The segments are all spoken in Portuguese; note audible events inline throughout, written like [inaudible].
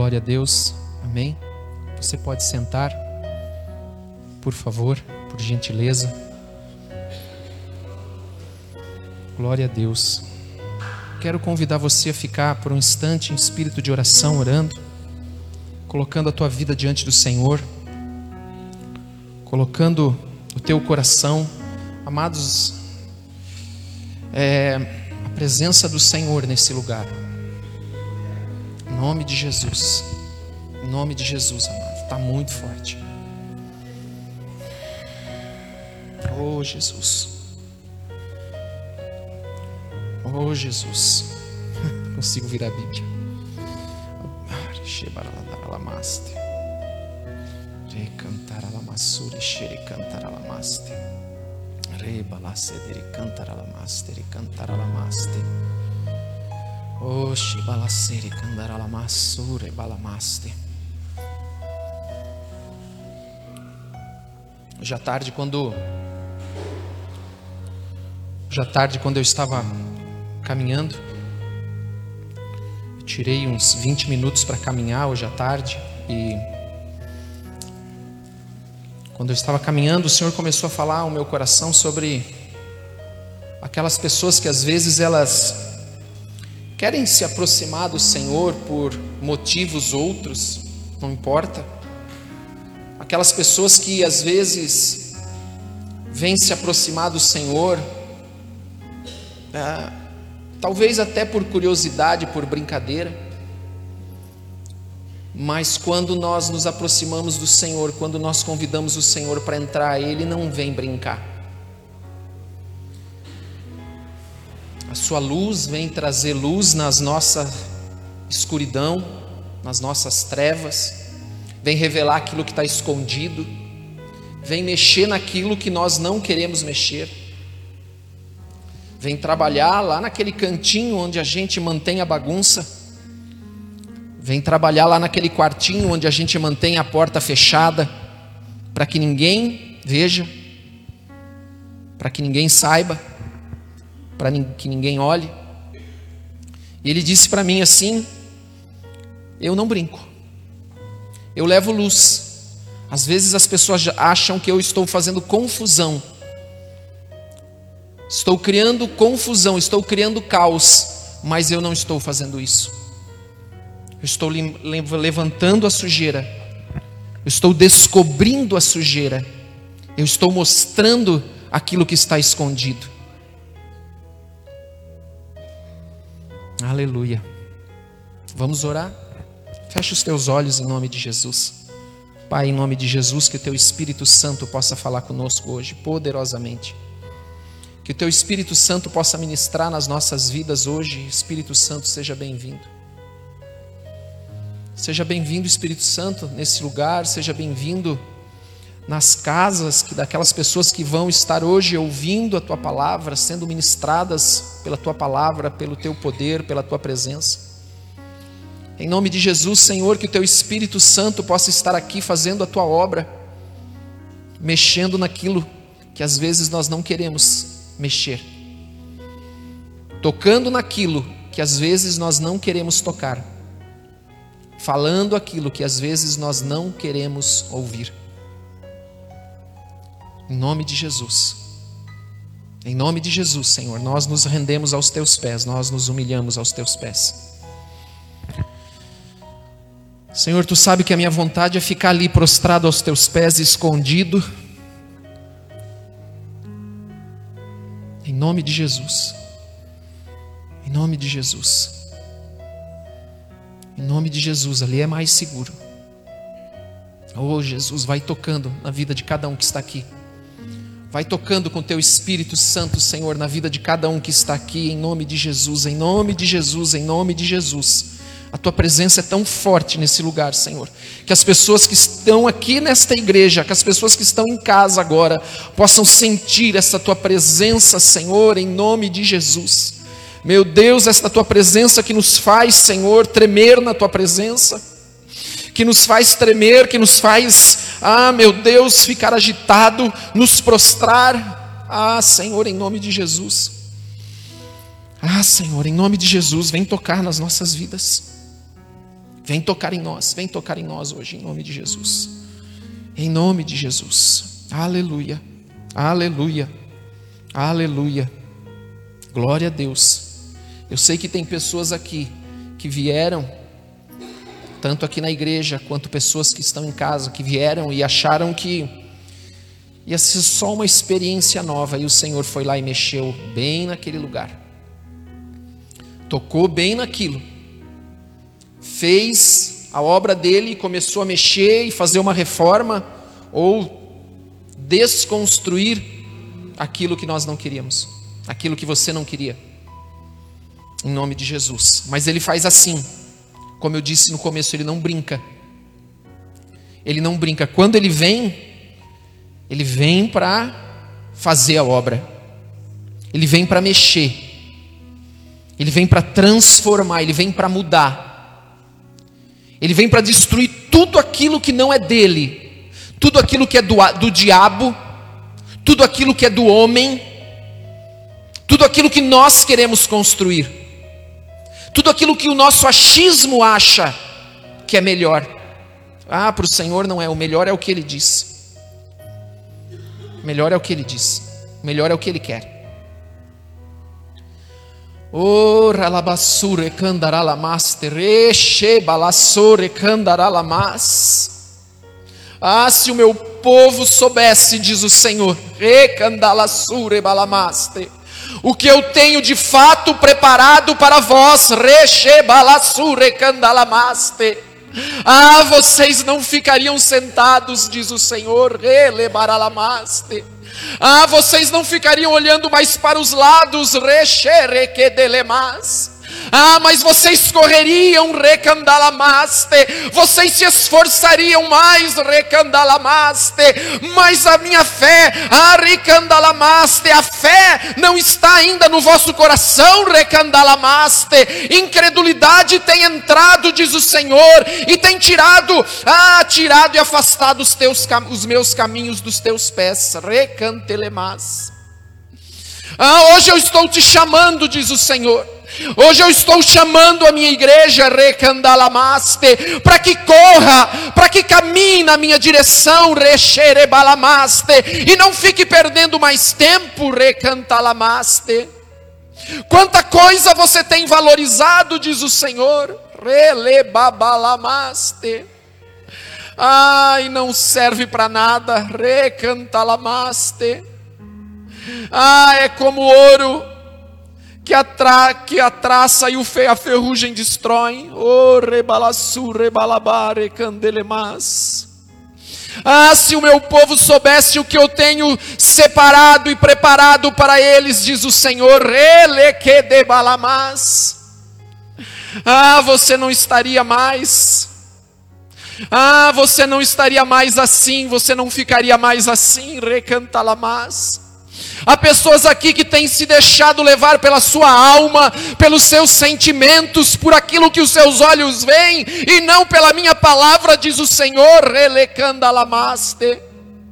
Glória a Deus. Amém. Você pode sentar, por favor, por gentileza. Glória a Deus. Quero convidar você a ficar por um instante em espírito de oração, orando, colocando a tua vida diante do Senhor, colocando o teu coração, amados, é, a presença do Senhor nesse lugar. Nome de Jesus. Em nome de Jesus, amado. Está muito forte. Oh, Jesus. Oh, Jesus. [laughs] Consigo virar a Bíblia. Shebaralamaste. Recantaralamassuri, xericantaralamaste. Rebalacedere cantaralamaste, recantaralamaste. Oh, shibalacere candaralamassure, balamaste. À tarde, quando. À tarde, quando eu estava caminhando, eu tirei uns 20 minutos para caminhar hoje à tarde e. Quando eu estava caminhando, o Senhor começou a falar ao meu coração sobre aquelas pessoas que às vezes elas querem se aproximar do Senhor por motivos outros, não importa aquelas pessoas que às vezes vêm se aproximar do Senhor, é, talvez até por curiosidade, por brincadeira, mas quando nós nos aproximamos do Senhor, quando nós convidamos o Senhor para entrar, Ele não vem brincar. A Sua luz vem trazer luz nas nossa escuridão, nas nossas trevas. Vem revelar aquilo que está escondido, vem mexer naquilo que nós não queremos mexer, vem trabalhar lá naquele cantinho onde a gente mantém a bagunça, vem trabalhar lá naquele quartinho onde a gente mantém a porta fechada, para que ninguém veja, para que ninguém saiba, para que ninguém olhe. E ele disse para mim assim: Eu não brinco eu levo luz. Às vezes as pessoas acham que eu estou fazendo confusão. Estou criando confusão, estou criando caos, mas eu não estou fazendo isso. Eu estou levantando a sujeira. Eu estou descobrindo a sujeira. Eu estou mostrando aquilo que está escondido. Aleluia. Vamos orar? Feche os teus olhos em nome de Jesus. Pai, em nome de Jesus, que o teu Espírito Santo possa falar conosco hoje poderosamente. Que o teu Espírito Santo possa ministrar nas nossas vidas hoje. Espírito Santo, seja bem-vindo. Seja bem-vindo, Espírito Santo, nesse lugar, seja bem-vindo nas casas que daquelas pessoas que vão estar hoje ouvindo a tua palavra, sendo ministradas pela tua palavra, pelo teu poder, pela tua presença. Em nome de Jesus, Senhor, que o teu Espírito Santo possa estar aqui fazendo a tua obra, mexendo naquilo que às vezes nós não queremos mexer, tocando naquilo que às vezes nós não queremos tocar, falando aquilo que às vezes nós não queremos ouvir. Em nome de Jesus. Em nome de Jesus, Senhor, nós nos rendemos aos teus pés, nós nos humilhamos aos teus pés. Senhor, tu sabe que a minha vontade é ficar ali prostrado aos teus pés, escondido. Em nome de Jesus. Em nome de Jesus. Em nome de Jesus, ali é mais seguro. Oh, Jesus, vai tocando na vida de cada um que está aqui. Vai tocando com teu Espírito Santo, Senhor, na vida de cada um que está aqui, em nome de Jesus, em nome de Jesus, em nome de Jesus. A tua presença é tão forte nesse lugar, Senhor, que as pessoas que estão aqui nesta igreja, que as pessoas que estão em casa agora, possam sentir essa tua presença, Senhor, em nome de Jesus. Meu Deus, esta tua presença que nos faz, Senhor, tremer na tua presença, que nos faz tremer, que nos faz, ah, meu Deus, ficar agitado, nos prostrar. Ah, Senhor, em nome de Jesus. Ah, Senhor, em nome de Jesus, vem tocar nas nossas vidas. Vem tocar em nós, vem tocar em nós hoje, em nome de Jesus. Em nome de Jesus. Aleluia. Aleluia. Aleluia. Glória a Deus. Eu sei que tem pessoas aqui que vieram, tanto aqui na igreja quanto pessoas que estão em casa, que vieram e acharam que ia ser só uma experiência nova e o Senhor foi lá e mexeu bem naquele lugar. Tocou bem naquilo. Fez a obra dele, começou a mexer e fazer uma reforma ou desconstruir aquilo que nós não queríamos, aquilo que você não queria. Em nome de Jesus. Mas ele faz assim. Como eu disse no começo, ele não brinca. Ele não brinca. Quando ele vem, ele vem para fazer a obra. Ele vem para mexer. Ele vem para transformar, ele vem para mudar. Ele vem para destruir tudo aquilo que não é dele. Tudo aquilo que é do, do diabo tudo aquilo que é do homem, tudo aquilo que nós queremos construir, tudo aquilo que o nosso achismo acha que é melhor. Ah, para o Senhor não é, o melhor é o que Ele diz. O melhor é o que Ele diz, o melhor é o que Ele quer. Ora labassure candaralamaster, eche balassore candaralamas. Ah, se o meu povo soubesse, diz o Senhor, o que eu tenho de fato preparado para vós, ah, vocês não ficariam sentados, diz o Senhor, ah, vocês não ficariam olhando mais para os lados, ah, mas vocês correriam, recandalamaste, vocês se esforçariam mais, recandalamaste, mas a minha fé, ah, recandalamaste, a fé não está ainda no vosso coração, recandalamaste, incredulidade tem entrado, diz o Senhor, e tem tirado, ah, tirado e afastado os, teus, os meus caminhos dos teus pés, recantelemas. Ah, hoje eu estou te chamando, diz o Senhor. Hoje eu estou chamando a minha igreja recandalamaste para que corra, para que caminhe na minha direção recherebalamaste e não fique perdendo mais tempo recandalamaste. Quanta coisa você tem valorizado, diz o Senhor, relebabalamaste. Ai, não serve para nada, recantalamaste. Ah, é como ouro que a, tra, que a traça e o fe, a ferrugem destroem. Oh, rebalassu, rebalabare, candelemas. Ah, se o meu povo soubesse o que eu tenho separado e preparado para eles, diz o Senhor, balamas. Ah, você não estaria mais. Ah, você não estaria mais assim, você não ficaria mais assim, recantalamas. Há pessoas aqui que têm se deixado levar pela sua alma, pelos seus sentimentos, por aquilo que os seus olhos veem, e não pela minha palavra, diz o Senhor, relecandalamaste.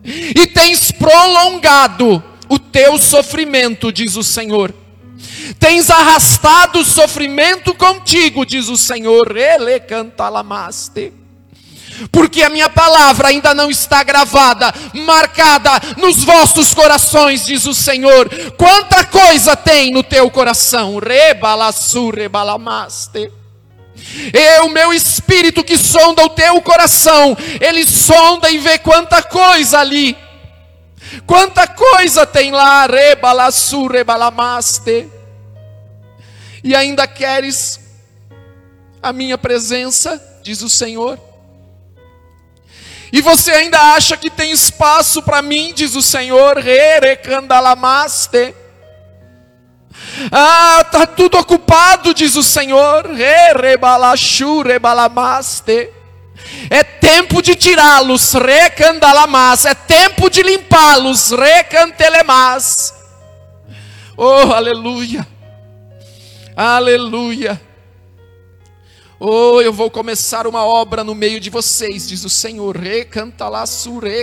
E tens prolongado o teu sofrimento, diz o Senhor. Tens arrastado o sofrimento contigo, diz o Senhor, relecandalamaste porque a minha palavra ainda não está gravada, marcada nos vossos corações, diz o Senhor. Quanta coisa tem no teu coração, rebalassu, rebalamaste. E o meu espírito que sonda o teu coração, ele sonda e vê quanta coisa ali. Quanta coisa tem lá, rebalassu, rebalamaste. E ainda queres a minha presença, diz o Senhor. E você ainda acha que tem espaço para mim, diz o Senhor, rerecandalamaste. Ah, está tudo ocupado, diz o Senhor, rebalashu, rebalamaste. É tempo de tirá-los, recandalamas. É tempo de limpá-los, recantelemas. Oh, aleluia. Aleluia. Oh, eu vou começar uma obra no meio de vocês, diz o Senhor.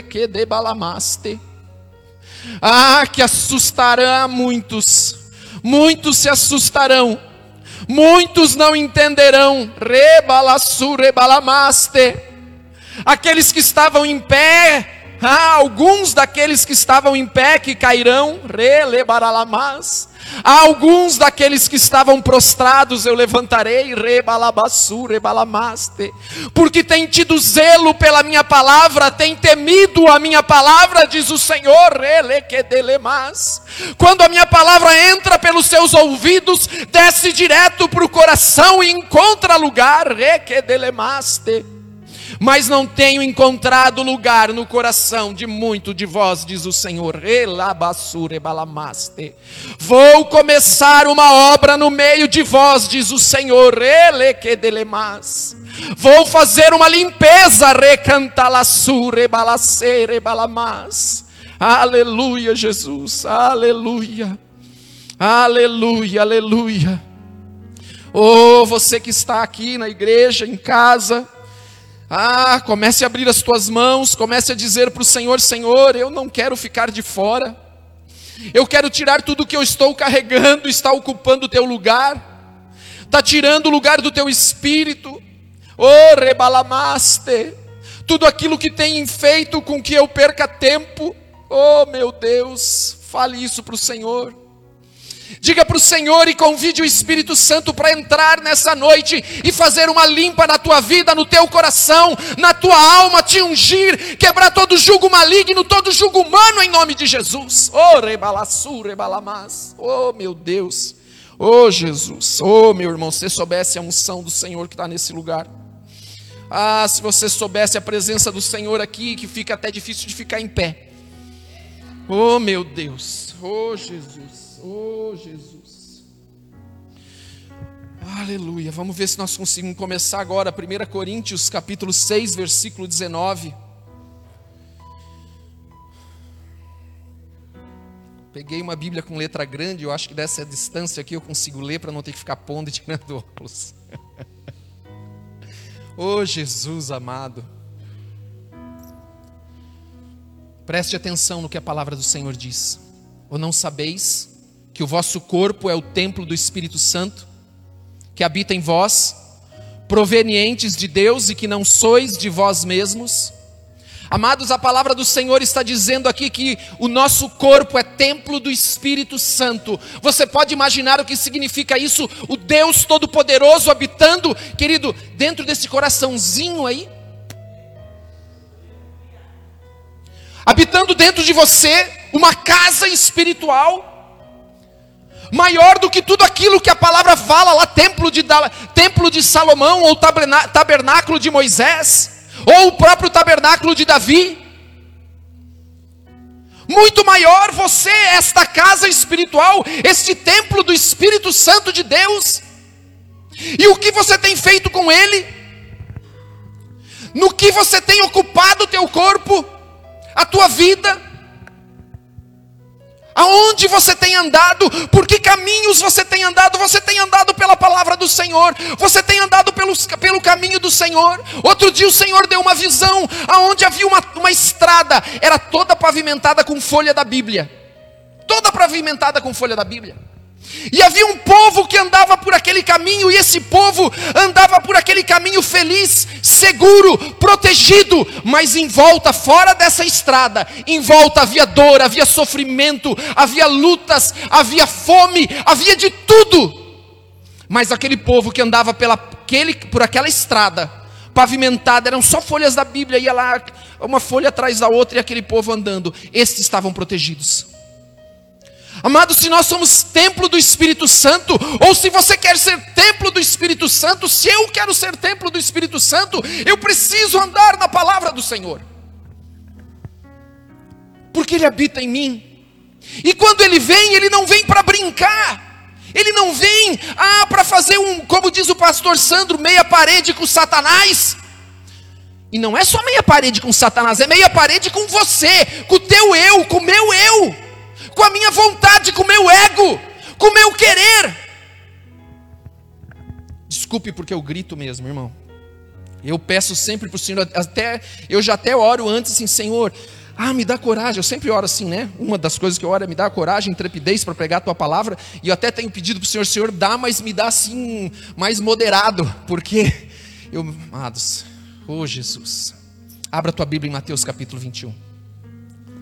que debalamaste. Ah, que assustará muitos. Muitos se assustarão. Muitos não entenderão. Rebalassu, rebalamaste. Aqueles que estavam em pé, ah, alguns daqueles que estavam em pé que cairão, relebaralamas. Alguns daqueles que estavam prostrados eu levantarei, rebalabassu, rebalamaste. Porque tem tido zelo pela minha palavra, tem temido a minha palavra, diz o Senhor, relequedelemas. Quando a minha palavra entra pelos seus ouvidos, desce direto para o coração e encontra lugar, requedelemaste mas não tenho encontrado lugar no coração de muito de vós, diz o Senhor. Vou começar uma obra no meio de vós, diz o Senhor. Vou fazer uma limpeza. Aleluia, Jesus, aleluia, aleluia, aleluia. Oh, você que está aqui na igreja, em casa, ah, comece a abrir as tuas mãos, comece a dizer para o Senhor: Senhor, eu não quero ficar de fora, eu quero tirar tudo que eu estou carregando, está ocupando o teu lugar, está tirando o lugar do teu espírito, oh, rebalamaste, tudo aquilo que tem feito com que eu perca tempo, oh meu Deus, fale isso para o Senhor. Diga para o Senhor e convide o Espírito Santo para entrar nessa noite e fazer uma limpa na tua vida, no teu coração, na tua alma, te ungir, quebrar todo jugo maligno, todo jugo humano em nome de Jesus. Oh, rebalassu, rebalamas. Oh, meu Deus. Oh, Jesus. Oh, meu irmão, se você soubesse a unção do Senhor que está nesse lugar. Ah, se você soubesse a presença do Senhor aqui, que fica até difícil de ficar em pé. Oh, meu Deus. Oh, Jesus. Oh, Jesus. Aleluia. Vamos ver se nós conseguimos começar agora. 1 Coríntios, capítulo 6, versículo 19. Peguei uma Bíblia com letra grande, eu acho que dessa distância aqui eu consigo ler para não ter que ficar pondo e tirando [laughs] óculos. oh Jesus amado. Preste atenção no que a palavra do Senhor diz. Ou não sabeis que o vosso corpo é o templo do Espírito Santo, que habita em vós, provenientes de Deus e que não sois de vós mesmos. Amados, a palavra do Senhor está dizendo aqui que o nosso corpo é templo do Espírito Santo. Você pode imaginar o que significa isso? O Deus Todo-Poderoso habitando, querido, dentro desse coraçãozinho aí? Habitando dentro de você uma casa espiritual maior do que tudo aquilo que a palavra fala lá, templo de, templo de Salomão, ou tabernáculo de Moisés, ou o próprio tabernáculo de Davi. Muito maior você, esta casa espiritual, este templo do Espírito Santo de Deus. E o que você tem feito com ele? No que você tem ocupado o teu corpo, a tua vida? Aonde você tem andado? Por que caminhos você tem andado? Você tem andado pela palavra do Senhor. Você tem andado pelos, pelo caminho do Senhor. Outro dia o Senhor deu uma visão aonde havia uma, uma estrada, era toda pavimentada com folha da Bíblia. Toda pavimentada com folha da Bíblia. E havia um povo que andava por aquele caminho, e esse povo andava por aquele caminho feliz, seguro, protegido, mas em volta, fora dessa estrada, em volta havia dor, havia sofrimento, havia lutas, havia fome, havia de tudo. Mas aquele povo que andava pela, aquele, por aquela estrada, pavimentada, eram só folhas da Bíblia, ia lá, uma folha atrás da outra, e aquele povo andando, estes estavam protegidos. Amado, se nós somos templo do Espírito Santo, ou se você quer ser templo do Espírito Santo, se eu quero ser templo do Espírito Santo, eu preciso andar na palavra do Senhor, porque Ele habita em mim, e quando Ele vem, Ele não vem para brincar, Ele não vem ah, para fazer um, como diz o pastor Sandro, meia parede com Satanás. E não é só meia parede com Satanás, é meia parede com você, com o teu eu, com o meu eu com a minha vontade, com o meu ego, com o meu querer. Desculpe porque eu grito mesmo, irmão. Eu peço sempre para o Senhor, até eu já até oro antes assim, Senhor, Ah, me dá coragem. Eu sempre oro assim, né? Uma das coisas que eu oro é me dá coragem, intrepidez para pregar a tua palavra. E eu até tenho pedido para o Senhor, Senhor, dá, mas me dá assim, mais moderado. Porque eu, amados, oh Jesus. Abra tua Bíblia em Mateus capítulo 21.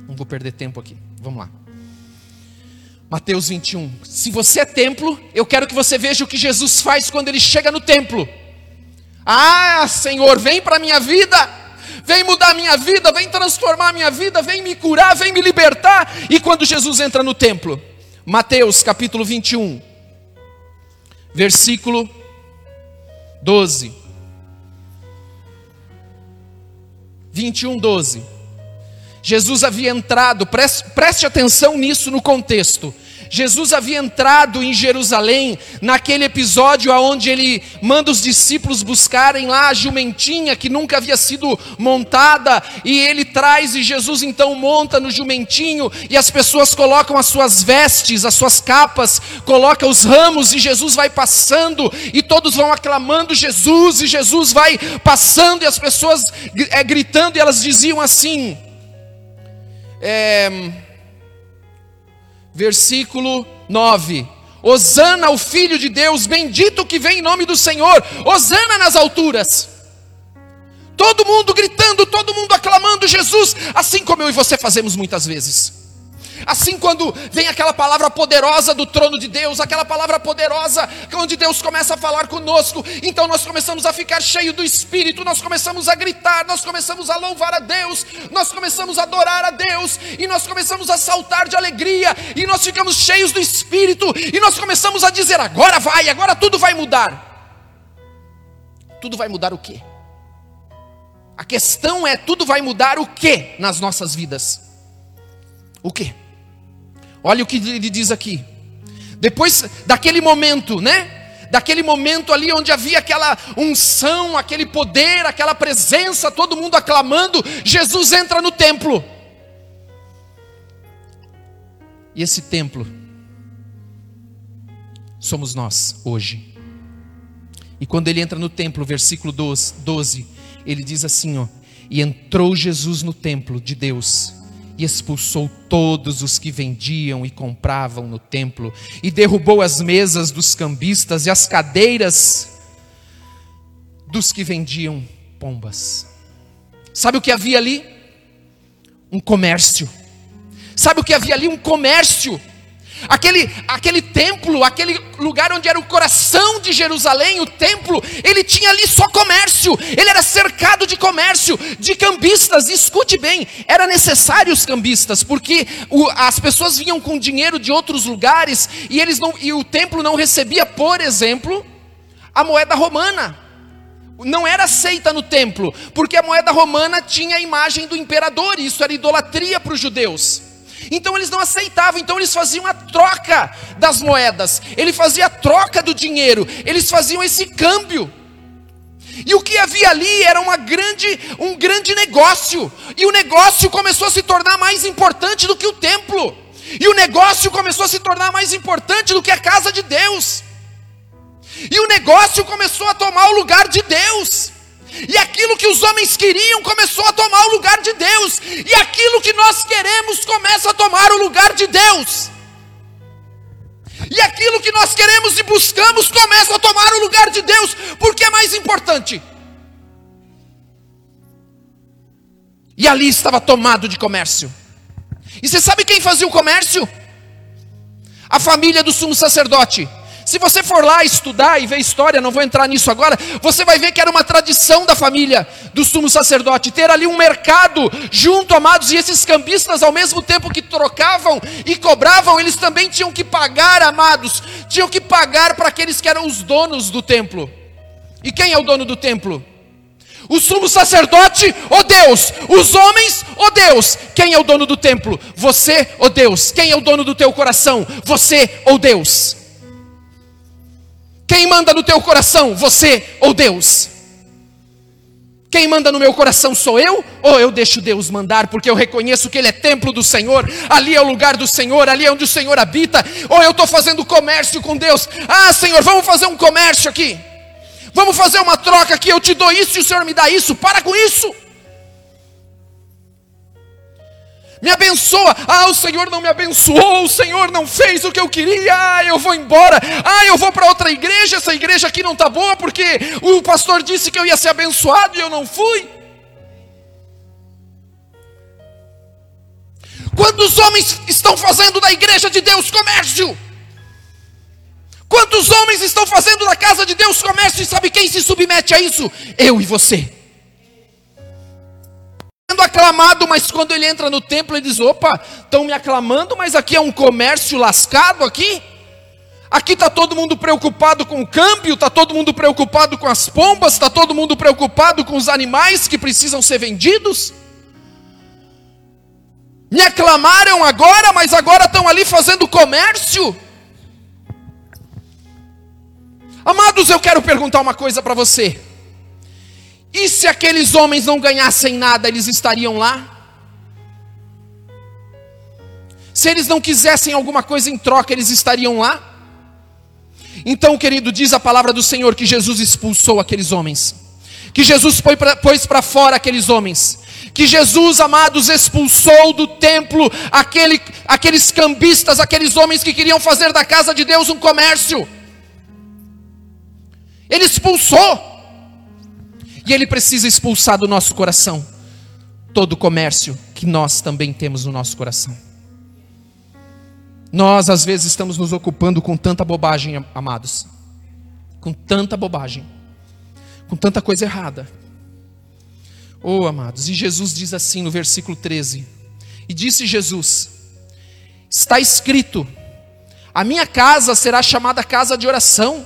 Não vou perder tempo aqui. Vamos lá. Mateus 21. Se você é templo, eu quero que você veja o que Jesus faz quando ele chega no templo. Ah, Senhor, vem para a minha vida vem mudar a minha vida, vem transformar a minha vida, vem me curar, vem me libertar. E quando Jesus entra no templo, Mateus capítulo 21, versículo 12. 21, 12. Jesus havia entrado, preste, preste atenção nisso no contexto. Jesus havia entrado em Jerusalém naquele episódio onde ele manda os discípulos buscarem lá a jumentinha que nunca havia sido montada, e ele traz, e Jesus então monta no jumentinho, e as pessoas colocam as suas vestes, as suas capas, coloca os ramos, e Jesus vai passando, e todos vão aclamando Jesus, e Jesus vai passando, e as pessoas é, gritando, e elas diziam assim. É, versículo 9. Osana o Filho de Deus, bendito que vem em nome do Senhor, Osana nas alturas. Todo mundo gritando, todo mundo aclamando Jesus, assim como eu e você fazemos muitas vezes. Assim, quando vem aquela palavra poderosa do trono de Deus, aquela palavra poderosa, onde Deus começa a falar conosco, então nós começamos a ficar cheio do Espírito, nós começamos a gritar, nós começamos a louvar a Deus, nós começamos a adorar a Deus, e nós começamos a saltar de alegria, e nós ficamos cheios do Espírito, e nós começamos a dizer: agora vai, agora tudo vai mudar. Tudo vai mudar o quê? A questão é: tudo vai mudar o que nas nossas vidas? O que? Olha o que ele diz aqui. Depois daquele momento, né? Daquele momento ali onde havia aquela unção, aquele poder, aquela presença, todo mundo aclamando, Jesus entra no templo. E esse templo somos nós hoje. E quando ele entra no templo, versículo 12, ele diz assim: ó, e entrou Jesus no templo de Deus e expulsou todos os que vendiam e compravam no templo, e derrubou as mesas dos cambistas e as cadeiras dos que vendiam pombas. Sabe o que havia ali? Um comércio. Sabe o que havia ali? Um comércio. Aquele, aquele templo, aquele lugar onde era o coração de Jerusalém, o templo, ele tinha ali só comércio, ele era cercado de comércio, de cambistas. Escute bem, era necessário os cambistas, porque o, as pessoas vinham com dinheiro de outros lugares e, eles não, e o templo não recebia, por exemplo, a moeda romana. Não era aceita no templo, porque a moeda romana tinha a imagem do imperador, e isso era idolatria para os judeus. Então eles não aceitavam, então eles faziam a troca das moedas, ele fazia a troca do dinheiro, eles faziam esse câmbio. E o que havia ali era uma grande, um grande negócio, e o negócio começou a se tornar mais importante do que o templo, e o negócio começou a se tornar mais importante do que a casa de Deus, e o negócio começou a tomar o lugar de Deus. E aquilo que os homens queriam começou a tomar o lugar de Deus. E aquilo que nós queremos começa a tomar o lugar de Deus. E aquilo que nós queremos e buscamos começa a tomar o lugar de Deus, porque é mais importante. E ali estava tomado de comércio. E você sabe quem fazia o comércio? A família do sumo sacerdote. Se você for lá estudar e ver história, não vou entrar nisso agora, você vai ver que era uma tradição da família do sumo sacerdote ter ali um mercado junto, amados, e esses cambistas, ao mesmo tempo que trocavam e cobravam, eles também tinham que pagar, amados, tinham que pagar para aqueles que eram os donos do templo. E quem é o dono do templo? O sumo sacerdote, ó oh Deus, os homens, ó oh Deus, quem é o dono do templo? Você, ó oh Deus, quem é o dono do teu coração? Você, ó Deus. Quem manda no teu coração, você ou Deus? Quem manda no meu coração sou eu? Ou eu deixo Deus mandar, porque eu reconheço que Ele é templo do Senhor, ali é o lugar do Senhor, ali é onde o Senhor habita? Ou eu estou fazendo comércio com Deus? Ah, Senhor, vamos fazer um comércio aqui, vamos fazer uma troca aqui, eu te dou isso e o Senhor me dá isso, para com isso. Me abençoa. Ah, o Senhor não me abençoou, o Senhor não fez o que eu queria. Ah, eu vou embora. Ah, eu vou para outra igreja. Essa igreja aqui não está boa porque o pastor disse que eu ia ser abençoado e eu não fui. Quantos homens estão fazendo da igreja de Deus comércio? Quantos homens estão fazendo da casa de Deus comércio e sabe quem se submete a isso? Eu e você. Aclamado, mas quando ele entra no templo, ele diz: opa, estão me aclamando, mas aqui é um comércio lascado aqui. Aqui está todo mundo preocupado com o câmbio, está todo mundo preocupado com as pombas, está todo mundo preocupado com os animais que precisam ser vendidos. Me aclamaram agora, mas agora estão ali fazendo comércio. Amados, eu quero perguntar uma coisa para você. E se aqueles homens não ganhassem nada, eles estariam lá? Se eles não quisessem alguma coisa em troca, eles estariam lá? Então, querido, diz a palavra do Senhor que Jesus expulsou aqueles homens, que Jesus pôs para fora aqueles homens, que Jesus, amados, expulsou do templo aquele, aqueles cambistas, aqueles homens que queriam fazer da casa de Deus um comércio. Ele expulsou. E ele precisa expulsar do nosso coração todo o comércio que nós também temos no nosso coração. Nós, às vezes, estamos nos ocupando com tanta bobagem, amados. Com tanta bobagem. Com tanta coisa errada. Oh, amados, e Jesus diz assim no versículo 13: E disse Jesus: Está escrito, a minha casa será chamada casa de oração.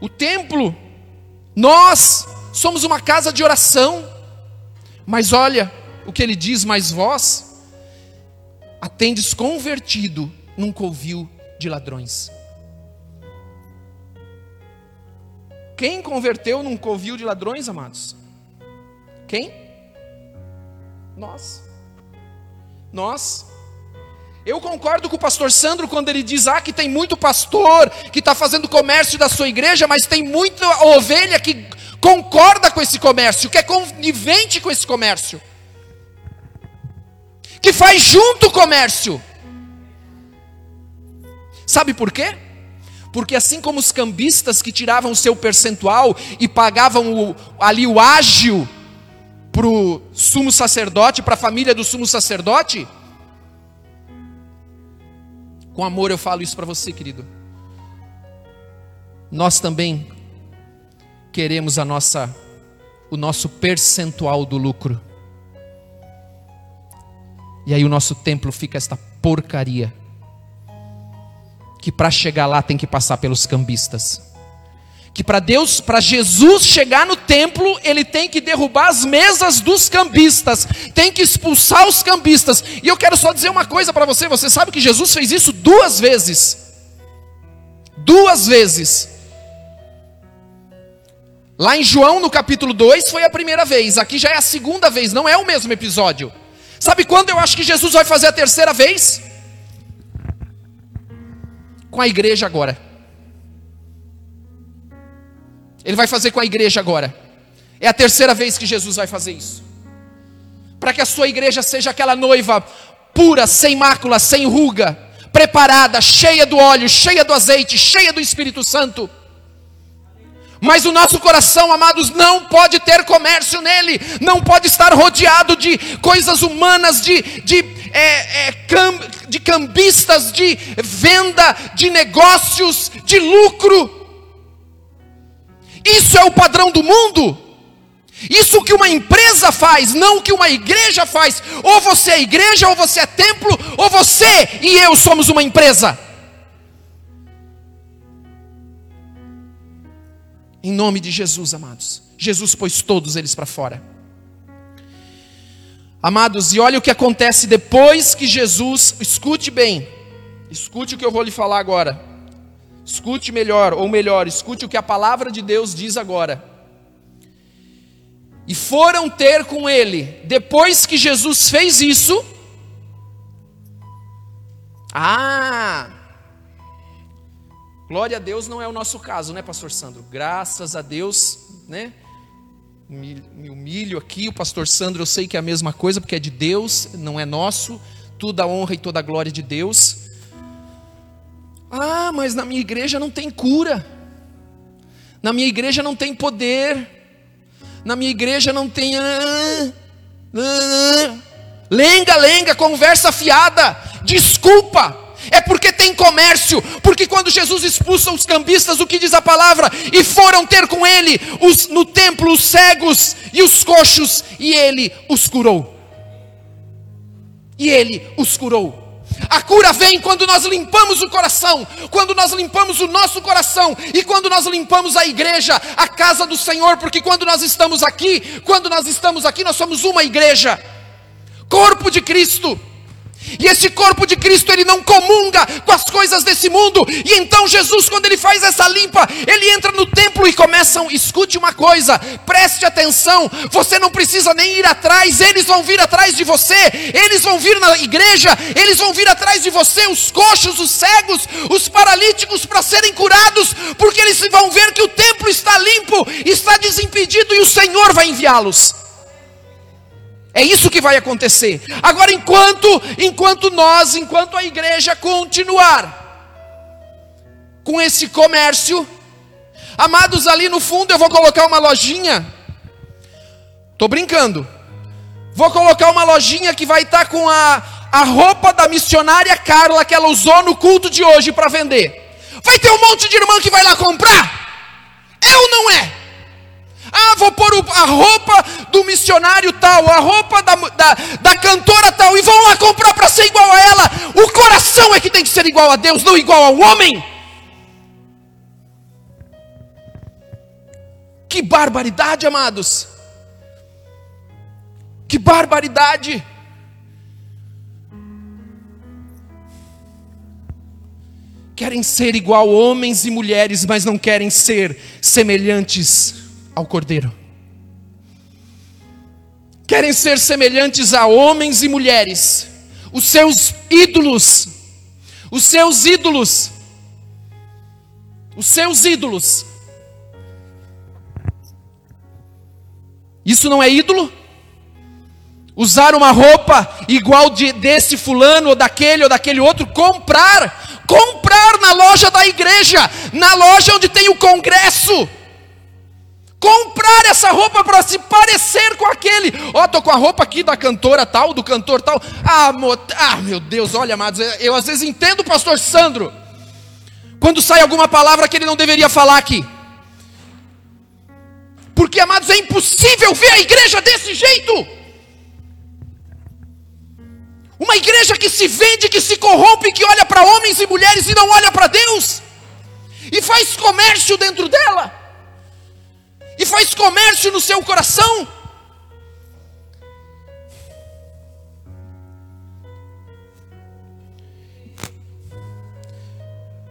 O templo, nós somos uma casa de oração. Mas olha o que ele diz: Mas vós atendes convertido num covil de ladrões. Quem converteu num covil de ladrões, amados? Quem? Nós. Nós. Eu concordo com o pastor Sandro quando ele diz: ah, que tem muito pastor que está fazendo comércio da sua igreja, mas tem muita ovelha que concorda com esse comércio, que é conivente com esse comércio, que faz junto o comércio. Sabe por quê? Porque assim como os cambistas que tiravam o seu percentual e pagavam o, ali o ágio para o sumo sacerdote, para a família do sumo sacerdote, com amor eu falo isso para você, querido. Nós também queremos a nossa o nosso percentual do lucro. E aí o nosso templo fica esta porcaria que para chegar lá tem que passar pelos cambistas. Que para Deus, para Jesus chegar no templo, ele tem que derrubar as mesas dos cambistas, tem que expulsar os cambistas. E eu quero só dizer uma coisa para você: você sabe que Jesus fez isso duas vezes. Duas vezes. Lá em João, no capítulo 2, foi a primeira vez, aqui já é a segunda vez, não é o mesmo episódio. Sabe quando eu acho que Jesus vai fazer a terceira vez? com a igreja agora. Ele vai fazer com a igreja agora. É a terceira vez que Jesus vai fazer isso. Para que a sua igreja seja aquela noiva pura, sem mácula, sem ruga, preparada, cheia do óleo, cheia do azeite, cheia do Espírito Santo. Mas o nosso coração, amados, não pode ter comércio nele, não pode estar rodeado de coisas humanas, de, de, é, é, cam, de cambistas, de venda, de negócios, de lucro. Isso é o padrão do mundo. Isso que uma empresa faz, não que uma igreja faz. Ou você é igreja, ou você é templo, ou você e eu somos uma empresa. Em nome de Jesus, amados. Jesus pôs todos eles para fora. Amados, e olha o que acontece depois que Jesus, escute bem, escute o que eu vou lhe falar agora. Escute melhor, ou melhor, escute o que a palavra de Deus diz agora. E foram ter com ele, depois que Jesus fez isso. Ah, Glória a Deus não é o nosso caso, né, pastor Sandro? Graças a Deus, né? me humilho aqui. O pastor Sandro, eu sei que é a mesma coisa, porque é de Deus, não é nosso. Toda a honra e toda a glória de Deus. Ah, mas na minha igreja não tem cura. Na minha igreja não tem poder. Na minha igreja não tem. Ah, ah, lenga, lenga, conversa fiada. Desculpa. É porque tem comércio. Porque quando Jesus expulsa os cambistas, o que diz a palavra? E foram ter com ele os, no templo os cegos e os coxos, e ele os curou. E ele os curou. A cura vem quando nós limpamos o coração, quando nós limpamos o nosso coração e quando nós limpamos a igreja, a casa do Senhor, porque quando nós estamos aqui, quando nós estamos aqui, nós somos uma igreja, corpo de Cristo. E esse corpo de Cristo, ele não comunga com as coisas desse mundo. E então Jesus, quando ele faz essa limpa, ele entra no templo e começa, escute uma coisa, preste atenção, você não precisa nem ir atrás, eles vão vir atrás de você, eles vão vir na igreja, eles vão vir atrás de você, os coxos, os cegos, os paralíticos para serem curados, porque eles vão ver que o templo está limpo, está desimpedido e o Senhor vai enviá-los. É isso que vai acontecer. Agora, enquanto, enquanto nós, enquanto a igreja continuar com esse comércio, amados, ali no fundo eu vou colocar uma lojinha. Tô brincando. Vou colocar uma lojinha que vai estar tá com a, a roupa da missionária Carla que ela usou no culto de hoje para vender. Vai ter um monte de irmão que vai lá comprar? É ou não é? Ah, vou pôr a roupa do missionário tal, a roupa da, da, da cantora tal, e vão lá comprar para ser igual a ela. O coração é que tem que ser igual a Deus, não igual ao homem. Que barbaridade, amados. Que barbaridade. Querem ser igual homens e mulheres, mas não querem ser semelhantes ao Cordeiro. Querem ser semelhantes a homens e mulheres, os seus ídolos, os seus ídolos, os seus ídolos. Isso não é ídolo? Usar uma roupa igual de, desse fulano, ou daquele, ou daquele outro, comprar, comprar na loja da igreja, na loja onde tem o congresso comprar essa roupa para se parecer com aquele. Ó, oh, tô com a roupa aqui da cantora tal, do cantor tal. Ah, mo... ah, meu Deus, olha, amados, eu às vezes entendo o pastor Sandro quando sai alguma palavra que ele não deveria falar aqui. Porque, amados, é impossível ver a igreja desse jeito. Uma igreja que se vende, que se corrompe, que olha para homens e mulheres e não olha para Deus, e faz comércio dentro dela e faz comércio no seu coração.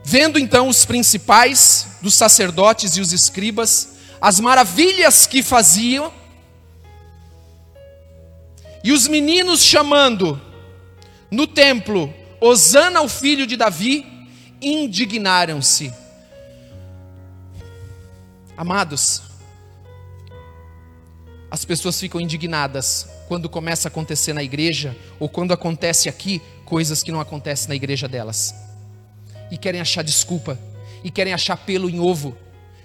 Vendo então os principais dos sacerdotes e os escribas, as maravilhas que faziam, e os meninos chamando no templo Osana, o filho de Davi, indignaram-se. Amados, as pessoas ficam indignadas quando começa a acontecer na igreja ou quando acontece aqui coisas que não acontecem na igreja delas. E querem achar desculpa, e querem achar pelo em ovo,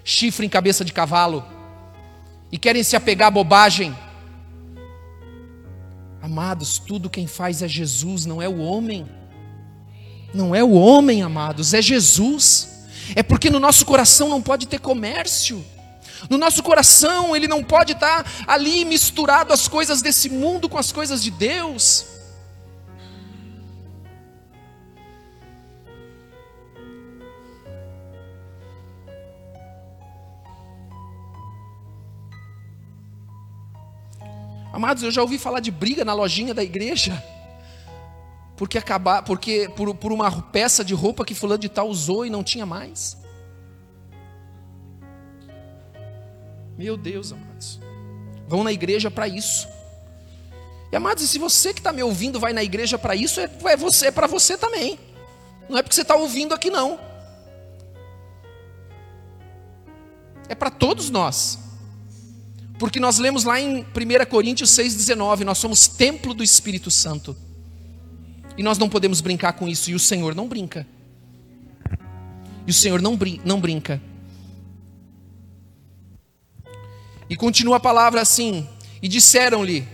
chifre em cabeça de cavalo, e querem se apegar à bobagem. Amados, tudo quem faz é Jesus, não é o homem. Não é o homem, amados, é Jesus. É porque no nosso coração não pode ter comércio. No nosso coração, ele não pode estar ali misturado as coisas desse mundo com as coisas de Deus. Amados, eu já ouvi falar de briga na lojinha da igreja. Porque acabar, porque por, por uma peça de roupa que fulano de tal usou e não tinha mais. Meu Deus, amados. Vão na igreja para isso. E amados, e se você que está me ouvindo vai na igreja para isso, é, é você, é para você também. Não é porque você está ouvindo aqui, não. É para todos nós. Porque nós lemos lá em 1 Coríntios 6,19: nós somos templo do Espírito Santo. E nós não podemos brincar com isso, e o Senhor não brinca. E o Senhor não, brin não brinca. E continua a palavra assim: E disseram-lhe: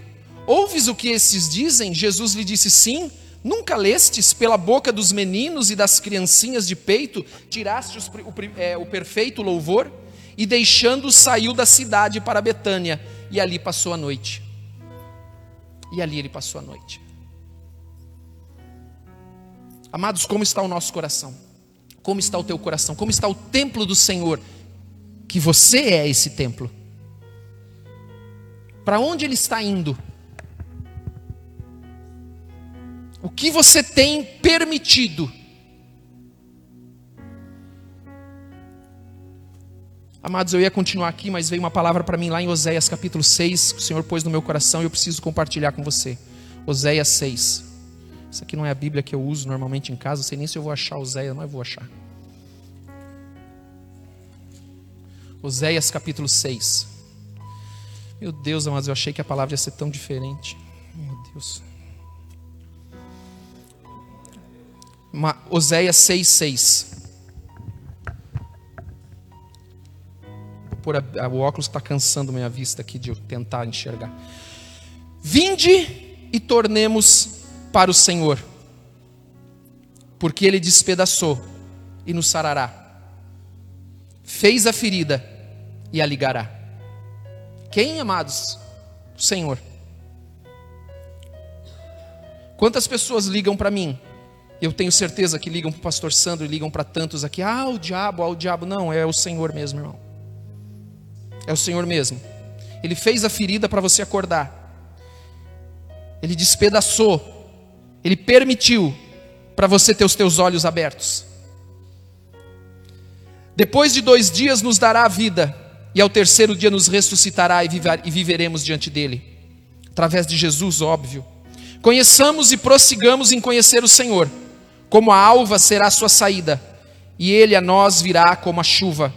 Ouves o que esses dizem? Jesus lhe disse: Sim. Nunca lestes pela boca dos meninos e das criancinhas de peito, tiraste os, o, é, o perfeito louvor? E deixando, saiu da cidade para Betânia, e ali passou a noite. E ali ele passou a noite. Amados, como está o nosso coração? Como está o teu coração? Como está o templo do Senhor? Que você é esse templo. Para onde ele está indo? O que você tem permitido? Amados, eu ia continuar aqui, mas veio uma palavra para mim lá em Oséias capítulo 6, que o Senhor pôs no meu coração e eu preciso compartilhar com você. Oséias 6. Isso aqui não é a Bíblia que eu uso normalmente em casa, não sei nem se eu vou achar Oséias, mas eu vou achar. Oséias capítulo 6. Meu Deus, amados, eu achei que a palavra ia ser tão diferente. Meu Deus. Uma, Oséias 6,6. Vou a, a, o óculos está cansando minha vista aqui de eu tentar enxergar. Vinde e tornemos para o Senhor, porque Ele despedaçou e nos sarará, fez a ferida e a ligará. Quem, amados? O Senhor. Quantas pessoas ligam para mim eu tenho certeza que ligam para o pastor Sandro e ligam para tantos aqui. Ah, o diabo, ah, o diabo. Não, é o Senhor mesmo, irmão. É o Senhor mesmo. Ele fez a ferida para você acordar. Ele despedaçou. Ele permitiu para você ter os teus olhos abertos. Depois de dois dias nos dará a vida, e ao terceiro dia nos ressuscitará e, viver, viveremos diante dele, através de Jesus, óbvio. Conheçamos e prossigamos em conhecer o Senhor como a alva será a sua saída, e ele a nós virá como a chuva,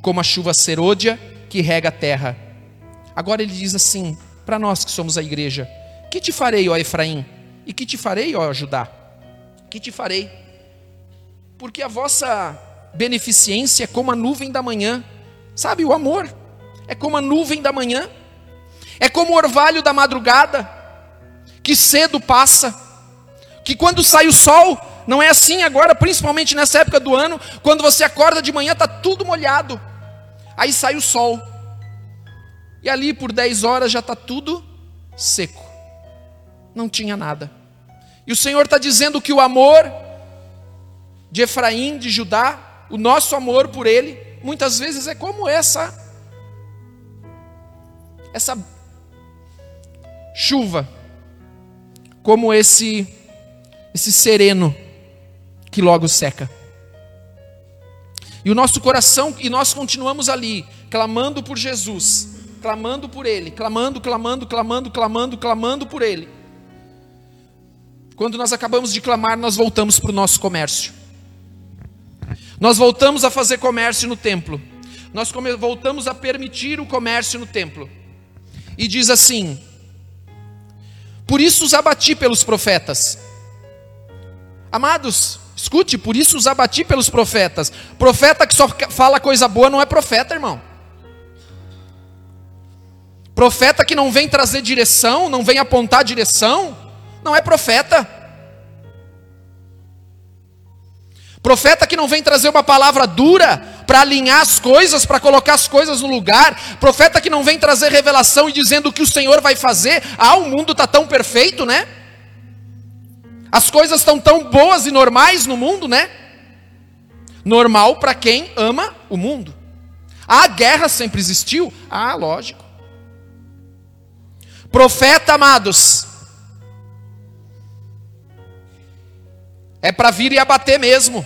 como a chuva serôdia que rega a terra. Agora ele diz assim, para nós que somos a igreja: Que te farei, ó Efraim? E que te farei, ó Judá? Que te farei? Porque a vossa beneficência é como a nuvem da manhã, sabe, o amor é como a nuvem da manhã, é como o orvalho da madrugada, que cedo passa, que quando sai o sol, não é assim agora, principalmente nessa época do ano, quando você acorda de manhã, está tudo molhado. Aí sai o sol. E ali por 10 horas já está tudo seco. Não tinha nada. E o Senhor está dizendo que o amor de Efraim, de Judá, o nosso amor por ele, muitas vezes é como essa essa chuva, como esse esse sereno que logo seca. E o nosso coração, e nós continuamos ali, clamando por Jesus, clamando por Ele, clamando, clamando, clamando, clamando, clamando por Ele. Quando nós acabamos de clamar, nós voltamos para o nosso comércio. Nós voltamos a fazer comércio no templo. Nós voltamos a permitir o comércio no templo. E diz assim: Por isso os abati pelos profetas. Amados, Escute, por isso os abati pelos profetas. Profeta que só fala coisa boa não é profeta, irmão. Profeta que não vem trazer direção, não vem apontar direção, não é profeta. Profeta que não vem trazer uma palavra dura para alinhar as coisas, para colocar as coisas no lugar. Profeta que não vem trazer revelação e dizendo o que o Senhor vai fazer. Ah, o mundo está tão perfeito, né? As coisas estão tão boas e normais no mundo, né? Normal para quem ama o mundo. A guerra sempre existiu? Ah, lógico. Profeta, amados, é para vir e abater mesmo.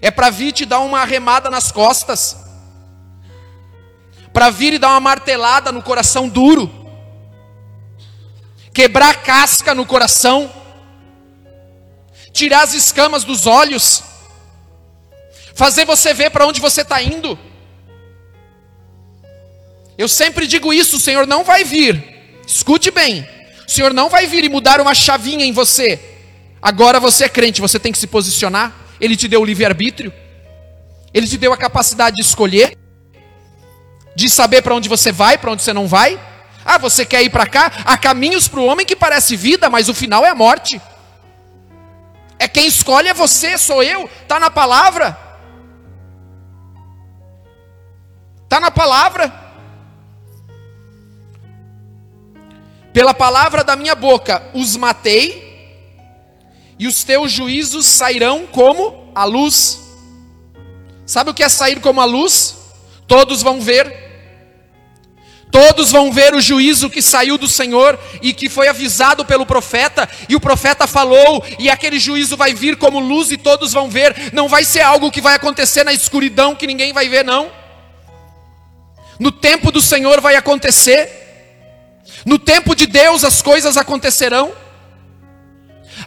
É para vir te dar uma arremada nas costas. Para vir e dar uma martelada no coração duro quebrar casca no coração, tirar as escamas dos olhos, fazer você ver para onde você está indo. Eu sempre digo isso: o Senhor não vai vir, escute bem, o Senhor não vai vir e mudar uma chavinha em você. Agora você é crente, você tem que se posicionar. Ele te deu o livre-arbítrio, ele te deu a capacidade de escolher, de saber para onde você vai, para onde você não vai. Ah, você quer ir para cá? Há caminhos para o homem que parece vida, mas o final é a morte. É quem escolhe é você, sou eu, está na palavra. Está na palavra. Pela palavra da minha boca os matei, e os teus juízos sairão como a luz. Sabe o que é sair como a luz? Todos vão ver Todos vão ver o juízo que saiu do Senhor e que foi avisado pelo profeta, e o profeta falou, e aquele juízo vai vir como luz e todos vão ver. Não vai ser algo que vai acontecer na escuridão que ninguém vai ver, não. No tempo do Senhor vai acontecer. No tempo de Deus as coisas acontecerão.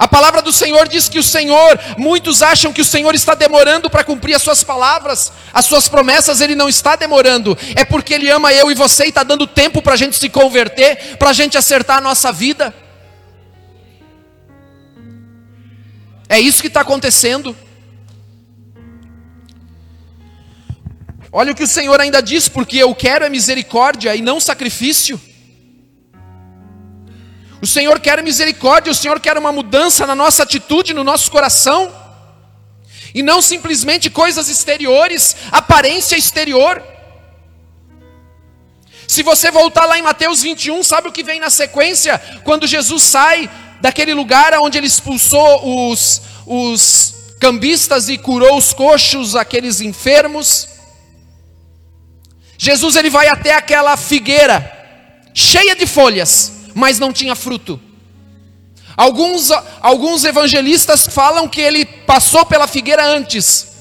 A palavra do Senhor diz que o Senhor, muitos acham que o Senhor está demorando para cumprir as suas palavras, as suas promessas, Ele não está demorando, é porque Ele ama eu e você e está dando tempo para a gente se converter, para a gente acertar a nossa vida. É isso que está acontecendo. Olha o que o Senhor ainda diz, porque eu quero é misericórdia e não sacrifício. O Senhor quer misericórdia, o Senhor quer uma mudança na nossa atitude, no nosso coração, e não simplesmente coisas exteriores, aparência exterior. Se você voltar lá em Mateus 21, sabe o que vem na sequência? Quando Jesus sai daquele lugar onde ele expulsou os, os cambistas e curou os coxos, aqueles enfermos. Jesus ele vai até aquela figueira cheia de folhas mas não tinha fruto. Alguns, alguns evangelistas falam que ele passou pela figueira antes.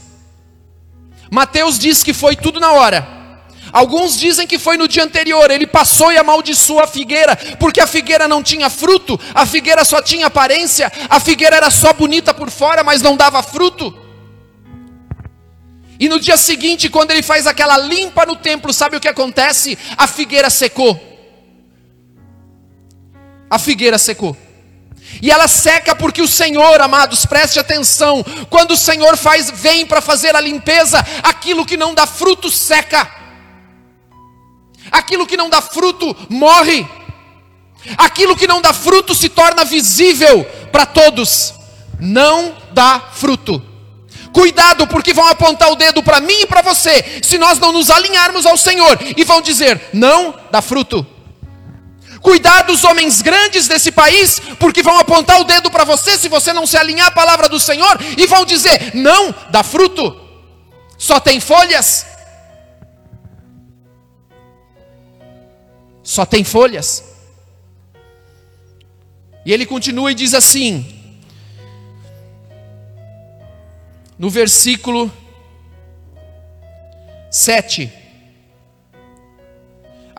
Mateus diz que foi tudo na hora. Alguns dizem que foi no dia anterior, ele passou e amaldiçoou a figueira, porque a figueira não tinha fruto, a figueira só tinha aparência, a figueira era só bonita por fora, mas não dava fruto. E no dia seguinte, quando ele faz aquela limpa no templo, sabe o que acontece? A figueira secou a figueira secou. E ela seca porque o Senhor, amados, preste atenção, quando o Senhor faz, vem para fazer a limpeza, aquilo que não dá fruto seca. Aquilo que não dá fruto morre. Aquilo que não dá fruto se torna visível para todos. Não dá fruto. Cuidado, porque vão apontar o dedo para mim e para você, se nós não nos alinharmos ao Senhor, e vão dizer: não dá fruto. Cuidar dos homens grandes desse país, porque vão apontar o dedo para você se você não se alinhar à palavra do Senhor e vão dizer: não, dá fruto, só tem folhas. Só tem folhas. E ele continua e diz assim, no versículo 7 ah,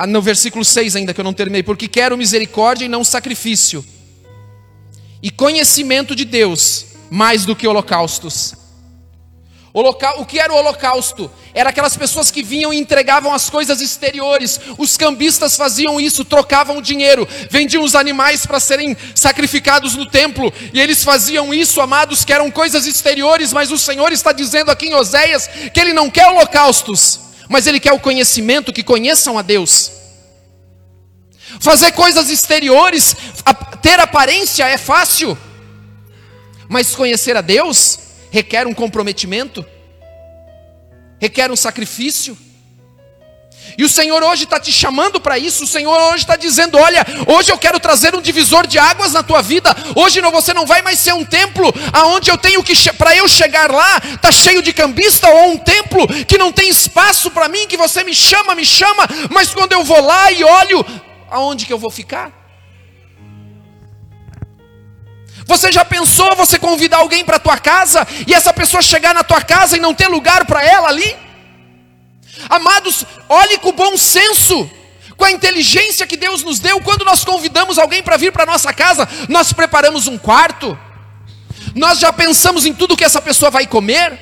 no versículo 6 ainda que eu não terminei, porque quero misericórdia e não sacrifício, e conhecimento de Deus mais do que holocaustos. O que era o holocausto? Era aquelas pessoas que vinham e entregavam as coisas exteriores. Os cambistas faziam isso, trocavam o dinheiro, vendiam os animais para serem sacrificados no templo. E eles faziam isso, amados, que eram coisas exteriores, mas o Senhor está dizendo aqui em Oséias que Ele não quer holocaustos mas ele quer o conhecimento, que conheçam a Deus. Fazer coisas exteriores, ter aparência é fácil, mas conhecer a Deus requer um comprometimento, requer um sacrifício. E o Senhor hoje está te chamando para isso. O Senhor hoje está dizendo: Olha, hoje eu quero trazer um divisor de águas na tua vida. Hoje não, você não vai mais ser um templo aonde eu tenho que para eu chegar lá tá cheio de cambista ou um templo que não tem espaço para mim, que você me chama, me chama, mas quando eu vou lá e olho, aonde que eu vou ficar? Você já pensou você convidar alguém para tua casa e essa pessoa chegar na tua casa e não ter lugar para ela ali? Amados, olhe com bom senso, com a inteligência que Deus nos deu, quando nós convidamos alguém para vir para nossa casa, nós preparamos um quarto, nós já pensamos em tudo que essa pessoa vai comer,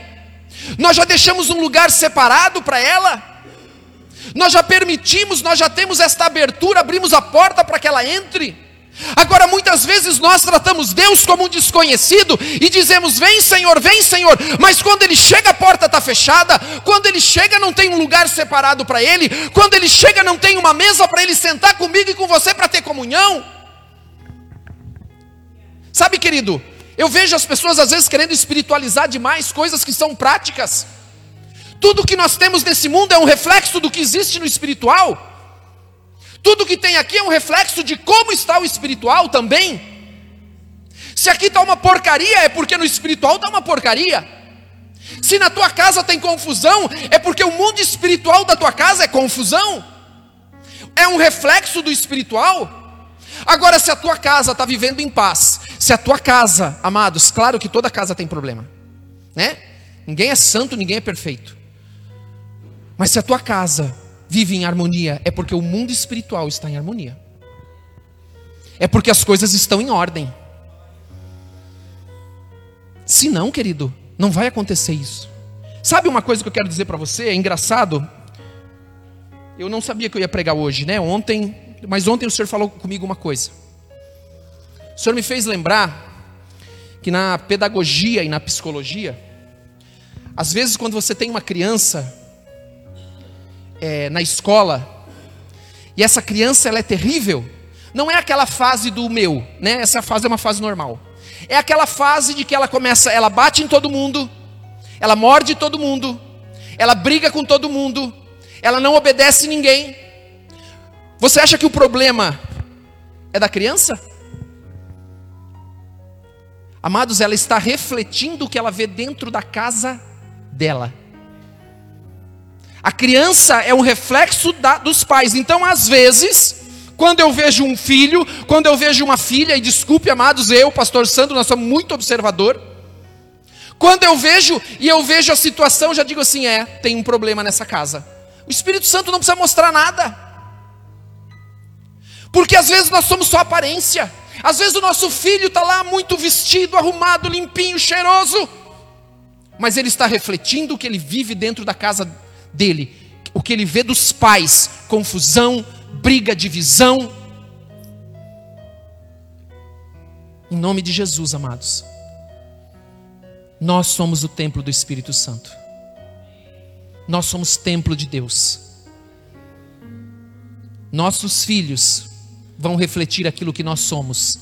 nós já deixamos um lugar separado para ela, Nós já permitimos, nós já temos esta abertura, abrimos a porta para que ela entre. Agora, muitas vezes nós tratamos Deus como um desconhecido e dizemos: Vem, Senhor, vem, Senhor. Mas quando ele chega, a porta está fechada. Quando ele chega, não tem um lugar separado para ele. Quando ele chega, não tem uma mesa para ele sentar comigo e com você para ter comunhão. Sabe, querido, eu vejo as pessoas às vezes querendo espiritualizar demais coisas que são práticas. Tudo que nós temos nesse mundo é um reflexo do que existe no espiritual. Tudo que tem aqui é um reflexo de como está o espiritual também. Se aqui está uma porcaria, é porque no espiritual está uma porcaria. Se na tua casa tem confusão, é porque o mundo espiritual da tua casa é confusão. É um reflexo do espiritual. Agora, se a tua casa está vivendo em paz, se a tua casa, amados, claro que toda casa tem problema, né? Ninguém é santo, ninguém é perfeito. Mas se a tua casa vive em harmonia, é porque o mundo espiritual está em harmonia. É porque as coisas estão em ordem. Se não, querido, não vai acontecer isso. Sabe uma coisa que eu quero dizer para você? É engraçado. Eu não sabia que eu ia pregar hoje, né? Ontem, mas ontem o Senhor falou comigo uma coisa. O Senhor me fez lembrar que na pedagogia e na psicologia, às vezes quando você tem uma criança é, na escola, e essa criança ela é terrível, não é aquela fase do meu, né? Essa fase é uma fase normal. É aquela fase de que ela começa, ela bate em todo mundo, ela morde todo mundo, ela briga com todo mundo, ela não obedece ninguém. Você acha que o problema é da criança? Amados, ela está refletindo o que ela vê dentro da casa dela. A criança é um reflexo da, dos pais. Então, às vezes, quando eu vejo um filho, quando eu vejo uma filha, e desculpe, amados, eu, pastor Sandro, nós somos muito observador. Quando eu vejo e eu vejo a situação, já digo assim: é, tem um problema nessa casa. O Espírito Santo não precisa mostrar nada. Porque às vezes nós somos só aparência. Às vezes o nosso filho está lá muito vestido, arrumado, limpinho, cheiroso. Mas ele está refletindo o que ele vive dentro da casa dele, o que ele vê dos pais: confusão, briga, divisão. Em nome de Jesus, amados, nós somos o templo do Espírito Santo, nós somos templo de Deus. Nossos filhos vão refletir aquilo que nós somos.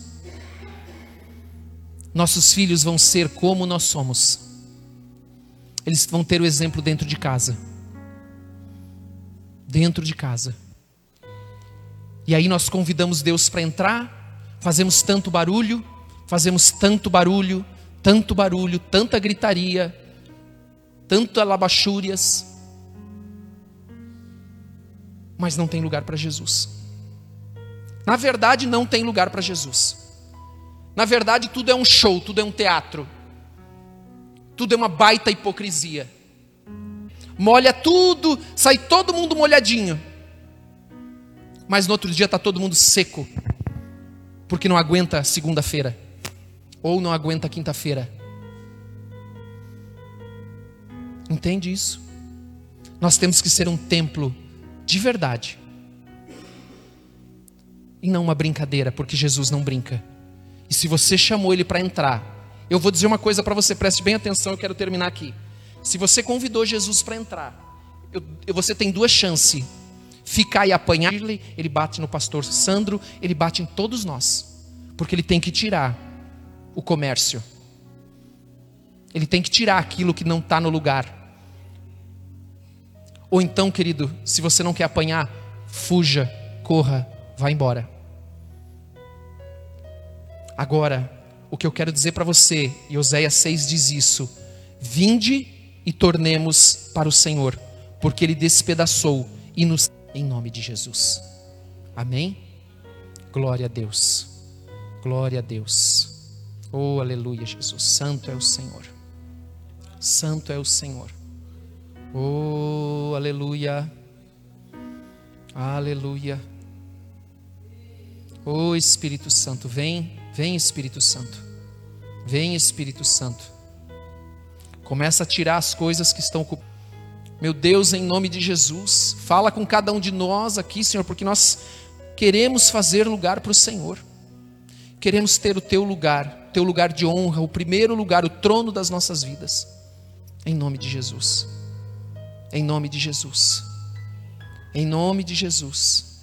Nossos filhos vão ser como nós somos. Eles vão ter o exemplo dentro de casa dentro de casa. E aí nós convidamos Deus para entrar, fazemos tanto barulho, fazemos tanto barulho, tanto barulho, tanta gritaria, tanto alabachúrias, mas não tem lugar para Jesus. Na verdade, não tem lugar para Jesus. Na verdade, tudo é um show, tudo é um teatro, tudo é uma baita hipocrisia molha tudo, sai todo mundo molhadinho. Mas no outro dia está todo mundo seco, porque não aguenta segunda-feira, ou não aguenta quinta-feira. Entende isso? Nós temos que ser um templo de verdade, e não uma brincadeira, porque Jesus não brinca. E se você chamou ele para entrar, eu vou dizer uma coisa para você, preste bem atenção, eu quero terminar aqui. Se você convidou Jesus para entrar, eu, eu, você tem duas chances: ficar e apanhar ele, ele bate no pastor Sandro, ele bate em todos nós, porque ele tem que tirar o comércio, ele tem que tirar aquilo que não está no lugar. Ou então, querido, se você não quer apanhar, fuja, corra, vá embora. Agora, o que eu quero dizer para você, e Oséias 6 diz isso: vinde e tornemos para o Senhor, porque Ele despedaçou e nos. Em nome de Jesus. Amém? Glória a Deus. Glória a Deus. Oh, aleluia, Jesus. Santo é o Senhor. Santo é o Senhor. Oh, aleluia. Aleluia. Oh, Espírito Santo, vem, vem, Espírito Santo. Vem, Espírito Santo. Começa a tirar as coisas que estão Meu Deus, em nome de Jesus, fala com cada um de nós aqui, Senhor, porque nós queremos fazer lugar para o Senhor. Queremos ter o teu lugar, teu lugar de honra, o primeiro lugar, o trono das nossas vidas. Em nome de Jesus. Em nome de Jesus. Em nome de Jesus.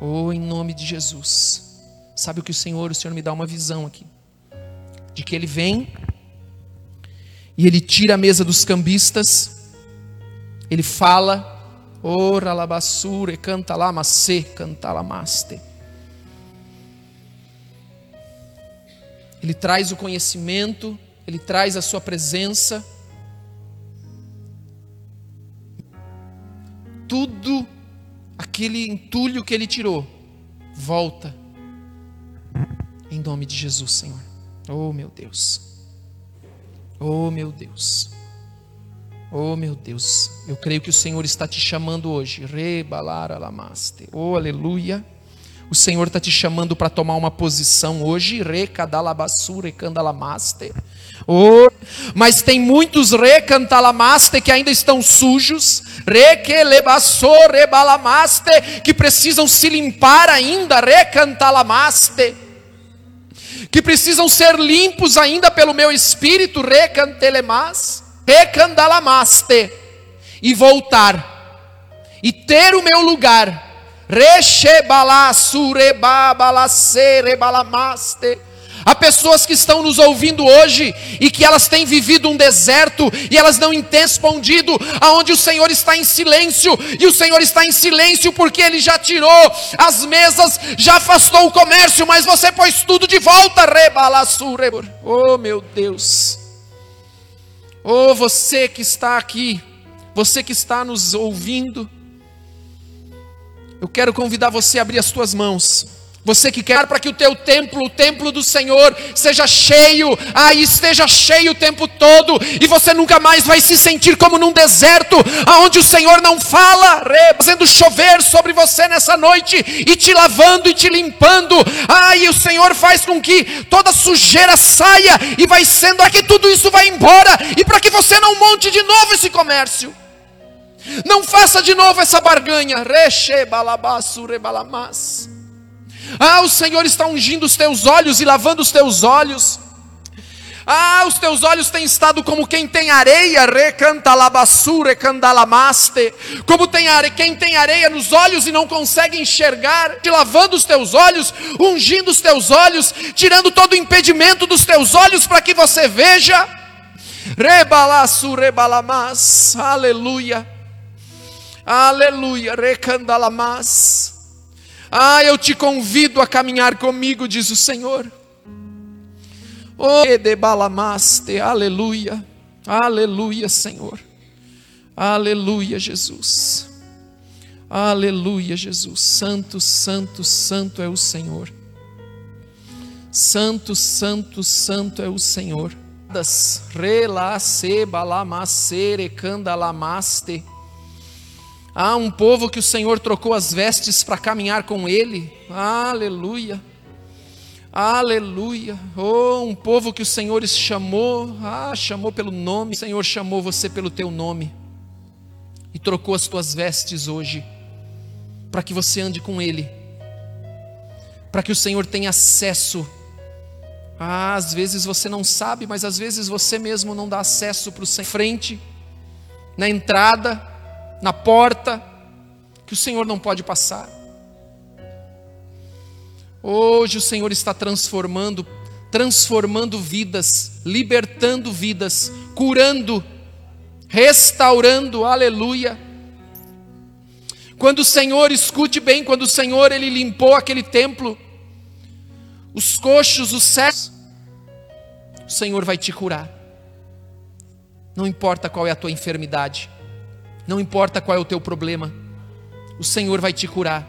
Oh, em nome de Jesus. Sabe o que o Senhor, o Senhor me dá uma visão aqui. De que ele vem e ele tira a mesa dos cambistas. Ele fala, ora labassure, canta lá, macê, canta lá, maste. Ele traz o conhecimento, ele traz a sua presença. Tudo aquele entulho que ele tirou, volta. Em nome de Jesus, Senhor. Oh, meu Deus. Oh, meu Deus. Oh, meu Deus. Eu creio que o Senhor está te chamando hoje. Rebalara lamaste. Oh, aleluia. O Senhor está te chamando para tomar uma posição hoje. Recadalabassure candalamaste. Oh, mas tem muitos recantalamaste que ainda estão sujos. Requelebassor rebalamaste que precisam se limpar ainda. Recantalamaste que precisam ser limpos ainda pelo meu espírito. Recantelemas, recandalamaste e voltar e ter o meu lugar Há pessoas que estão nos ouvindo hoje e que elas têm vivido um deserto e elas não têm respondido aonde o Senhor está em silêncio e o Senhor está em silêncio porque ele já tirou as mesas, já afastou o comércio, mas você pôs tudo de volta, Oh, meu Deus. Oh, você que está aqui, você que está nos ouvindo, eu quero convidar você a abrir as suas mãos. Você que quer para que o teu templo, o templo do Senhor, seja cheio, aí esteja cheio o tempo todo, e você nunca mais vai se sentir como num deserto, aonde o Senhor não fala, fazendo chover sobre você nessa noite, e te lavando e te limpando. Aí o Senhor faz com que toda sujeira saia, e vai sendo aqui tudo isso vai embora, e para que você não monte de novo esse comércio. Não faça de novo essa barganha. Ah, o Senhor está ungindo os teus olhos e lavando os teus olhos. Ah, os teus olhos têm estado como quem tem areia, recantalabassure, candalamaste. Como tem are... quem tem areia nos olhos e não consegue enxergar, te lavando os teus olhos, ungindo os teus olhos, tirando todo o impedimento dos teus olhos para que você veja. Rebalassu, rebalamas, aleluia. Aleluia, recandalamas. Ah, eu te convido a caminhar comigo, diz o Senhor. Oh, debalamaste, aleluia. Aleluia, Senhor. Aleluia, Jesus. Aleluia, Jesus. Santo, santo, santo é o Senhor. Santo, santo, santo é o Senhor. Relace balamacere candalamaste. Há um povo que o Senhor trocou as vestes para caminhar com Ele. Aleluia. Aleluia. Oh, um povo que o Senhor chamou. Ah, chamou pelo nome. O Senhor chamou você pelo teu nome. E trocou as tuas vestes hoje. Para que você ande com Ele. Para que o Senhor tenha acesso. Ah, às vezes você não sabe, mas às vezes você mesmo não dá acesso para o Senhor. Frente, na entrada na porta, que o Senhor não pode passar. Hoje o Senhor está transformando, transformando vidas, libertando vidas, curando, restaurando, aleluia. Quando o Senhor, escute bem, quando o Senhor ele limpou aquele templo, os coxos, os cegos, o Senhor vai te curar. Não importa qual é a tua enfermidade. Não importa qual é o teu problema, o Senhor vai te curar.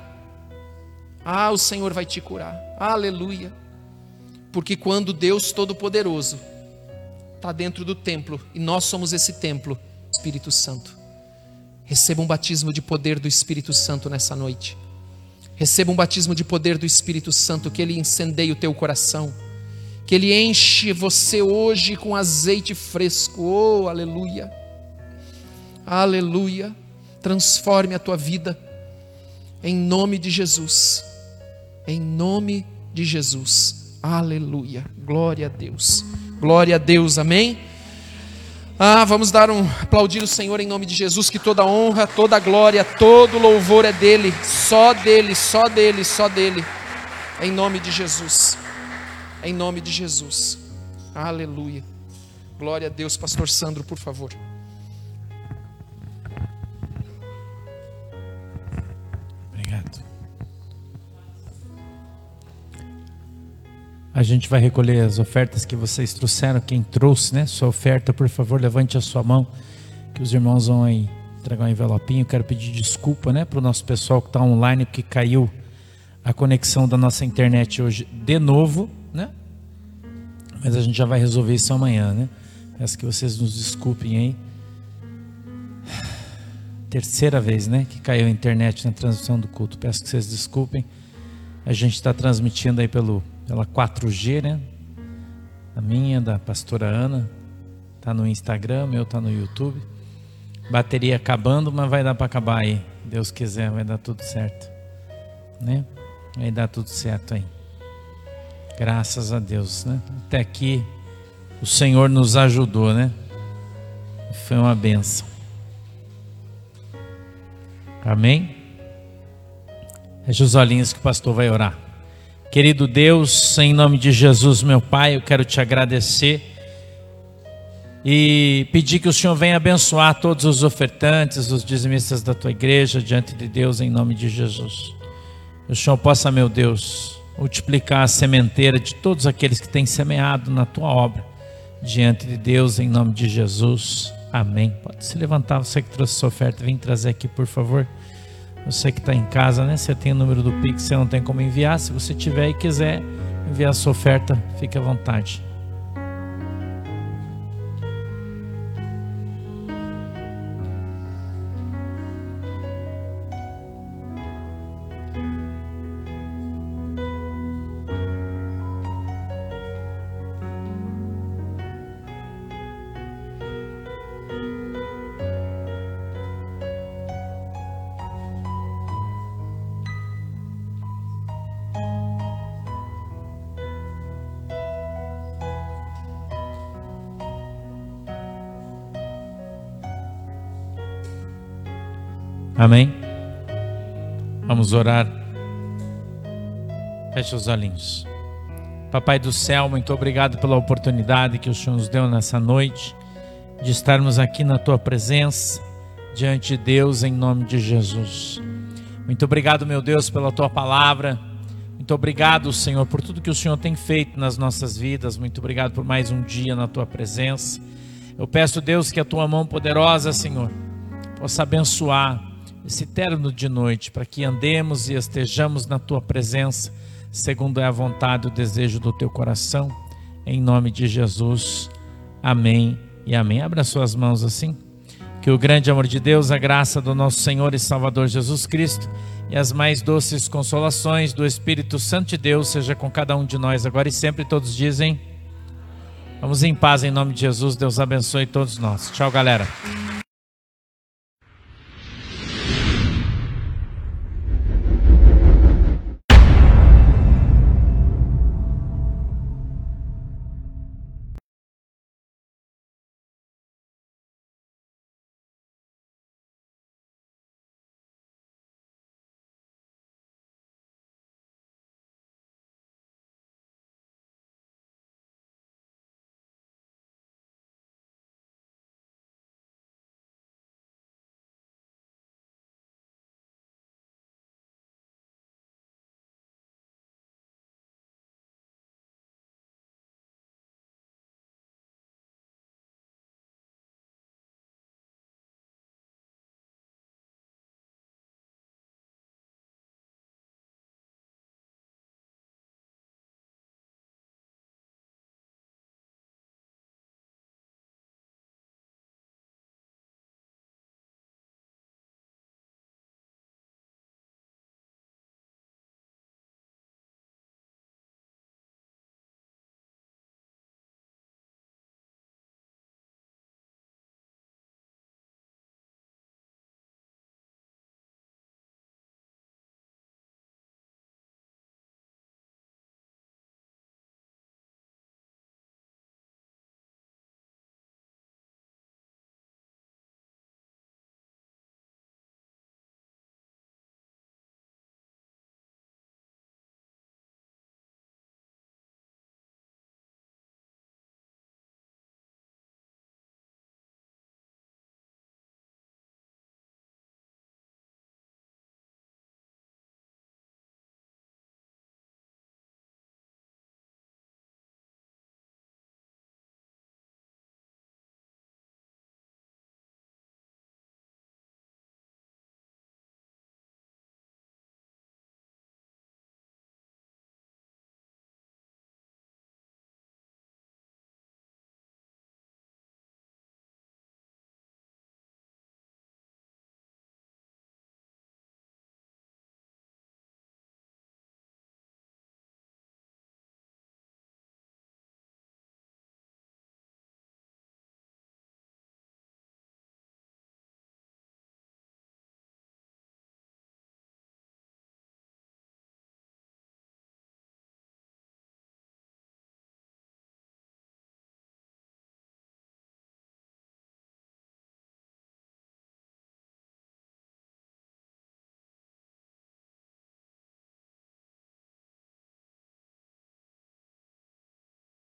Ah, o Senhor vai te curar. Aleluia. Porque quando Deus Todo-Poderoso está dentro do templo e nós somos esse templo, Espírito Santo. Receba um batismo de poder do Espírito Santo nessa noite. Receba um batismo de poder do Espírito Santo, que ele incendeie o teu coração, que ele enche você hoje com azeite fresco. Oh, aleluia. Aleluia. Transforme a tua vida. Em nome de Jesus. Em nome de Jesus. Aleluia. Glória a Deus. Glória a Deus. Amém. Ah, vamos dar um aplaudir o Senhor em nome de Jesus, que toda honra, toda glória, todo louvor é dele, só dele, só dele, só dele. Em nome de Jesus. Em nome de Jesus. Aleluia. Glória a Deus, pastor Sandro, por favor. A gente vai recolher as ofertas que vocês trouxeram. Quem trouxe, né? Sua oferta, por favor, levante a sua mão. Que os irmãos vão aí entregar um envelopinho. Quero pedir desculpa, né, para o nosso pessoal que está online, porque caiu a conexão da nossa internet hoje de novo, né? Mas a gente já vai resolver isso amanhã, né? Peço que vocês nos desculpem aí. Terceira vez, né, que caiu a internet na transmissão do culto. Peço que vocês desculpem. A gente está transmitindo aí pelo pela 4G, né? A minha, da pastora Ana, tá no Instagram, meu tá no YouTube. Bateria acabando, mas vai dar para acabar aí. Deus quiser, vai dar tudo certo. Né? Vai dar tudo certo aí. Graças a Deus, né? Até aqui o Senhor nos ajudou, né? Foi uma benção. Amém? Feche os olhinhos que o pastor vai orar. Querido Deus, em nome de Jesus, meu Pai, eu quero te agradecer e pedir que o Senhor venha abençoar todos os ofertantes, os dizimistas da tua igreja, diante de Deus, em nome de Jesus. O Senhor possa, meu Deus, multiplicar a sementeira de todos aqueles que têm semeado na tua obra, diante de Deus, em nome de Jesus. Amém. Pode se levantar, você que trouxe sua oferta, vem trazer aqui, por favor. Você que está em casa, né? Você tem o número do Pix, você não tem como enviar. Se você tiver e quiser enviar a sua oferta, fique à vontade. Amém? Vamos orar. Feche os olhinhos. Papai do céu, muito obrigado pela oportunidade que o Senhor nos deu nessa noite de estarmos aqui na tua presença, diante de Deus, em nome de Jesus. Muito obrigado, meu Deus, pela tua palavra. Muito obrigado, Senhor, por tudo que o Senhor tem feito nas nossas vidas. Muito obrigado por mais um dia na tua presença. Eu peço, Deus, que a tua mão poderosa, Senhor, possa abençoar esse terno de noite, para que andemos e estejamos na tua presença, segundo é a vontade e o desejo do teu coração, em nome de Jesus. Amém e amém. Abra suas mãos assim. Que o grande amor de Deus, a graça do nosso Senhor e Salvador Jesus Cristo e as mais doces consolações do Espírito Santo de Deus seja com cada um de nós agora e sempre. Todos dizem. Vamos em paz em nome de Jesus. Deus abençoe todos nós. Tchau, galera.